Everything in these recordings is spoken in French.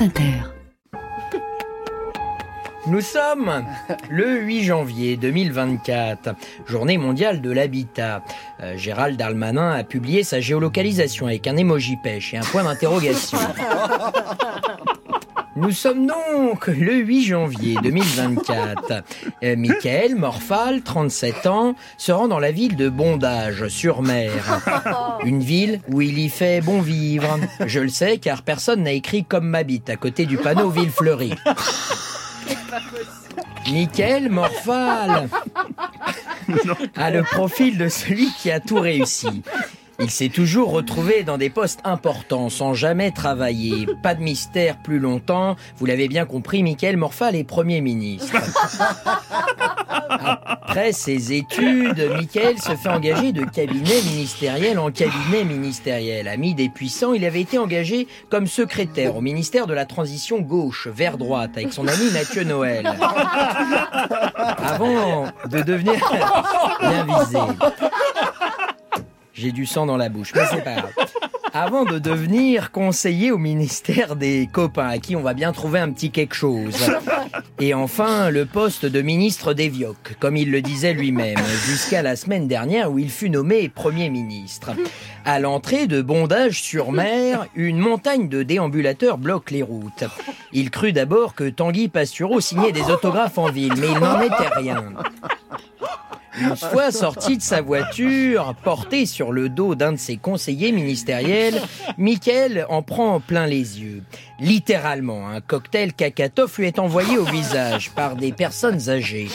France Inter. Nous sommes le 8 janvier 2024, journée mondiale de l'habitat. Euh, Gérald Darmanin a publié sa géolocalisation avec un emoji pêche et un point d'interrogation. Nous sommes donc le 8 janvier 2024. Euh, Michael Morphal, 37 ans, se rend dans la ville de Bondage, sur mer. Une ville où il y fait bon vivre. Je le sais car personne n'a écrit comme m'habite à côté du panneau Ville fleurie. Michael Morphal a le profil de celui qui a tout réussi. Il s'est toujours retrouvé dans des postes importants sans jamais travailler. Pas de mystère plus longtemps. Vous l'avez bien compris, Michael Morphal est Premier ministre. Après ses études, Michael se fait engager de cabinet ministériel en cabinet ministériel. Ami des puissants, il avait été engagé comme secrétaire au ministère de la Transition gauche, vers droite, avec son ami Mathieu Noël. Avant de devenir bien visé. J'ai du sang dans la bouche, mais c'est pas grave. Avant de devenir conseiller au ministère des copains, à qui on va bien trouver un petit quelque chose. Et enfin, le poste de ministre des Vioques, comme il le disait lui-même, jusqu'à la semaine dernière où il fut nommé Premier ministre. À l'entrée de Bondage-sur-Mer, une montagne de déambulateurs bloque les routes. Il crut d'abord que Tanguy Pastureau signait des autographes en ville, mais il n'en était rien. Une fois sorti de sa voiture, porté sur le dos d'un de ses conseillers ministériels, Michael en prend plein les yeux. Littéralement, un cocktail cacatoff lui est envoyé au visage par des personnes âgées.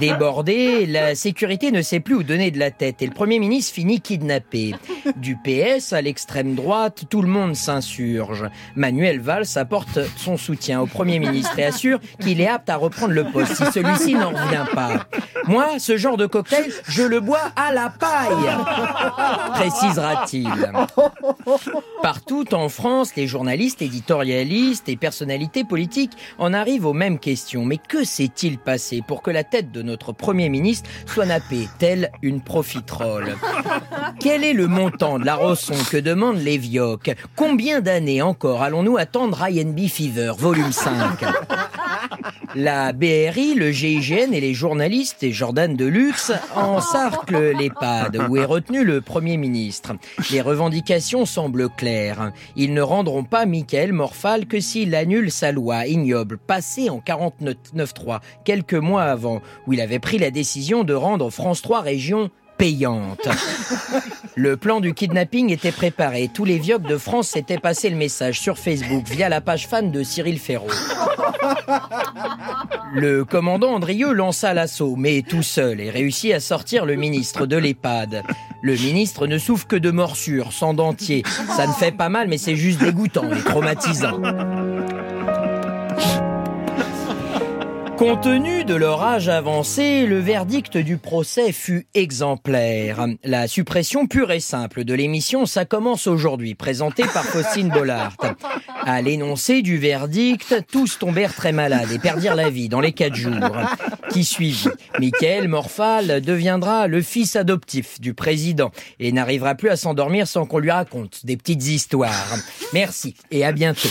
Débordé, la sécurité ne sait plus où donner de la tête et le Premier ministre finit kidnappé. Du PS à l'extrême droite, tout le monde s'insurge. Manuel Valls apporte son soutien au Premier ministre et assure qu'il est apte à reprendre le poste si celui-ci n'en revient pas. Moi, ce genre de cocktail, je le bois à la paille, précisera-t-il. Partout en France, les journalistes, éditorialistes et personnalités politiques en arrivent aux mêmes questions. Mais que s'est-il passé pour que la tête de notre Premier ministre soit nappée, telle une profiterole? Quel est le montant de la rançon que demandent les Combien d'années encore allons-nous attendre INB Fever, volume 5 la BRI, le GIGN et les journalistes et Jordan Deluxe encerclent l'EHPAD où est retenu le Premier ministre? Les revendications semblent claires. Ils ne rendront pas Michael Morphal que s'il annule sa loi ignoble passée en 49.3 quelques mois avant où il avait pris la décision de rendre France 3 régions payante. Le plan du kidnapping était préparé. Tous les vioques de France s'étaient passé le message sur Facebook via la page fan de Cyril Ferraud. Le commandant Andrieux lança l'assaut, mais tout seul, et réussit à sortir le ministre de l'EHPAD. Le ministre ne souffre que de morsures, sans dentier. Ça ne fait pas mal, mais c'est juste dégoûtant et traumatisant. Compte tenu de leur âge avancé, le verdict du procès fut exemplaire. La suppression pure et simple de l'émission, ça commence aujourd'hui, présentée par Faustine Bollard. À l'énoncé du verdict, tous tombèrent très malades et perdirent la vie dans les quatre jours qui suivit. Michael Morphal deviendra le fils adoptif du président et n'arrivera plus à s'endormir sans qu'on lui raconte des petites histoires. Merci et à bientôt.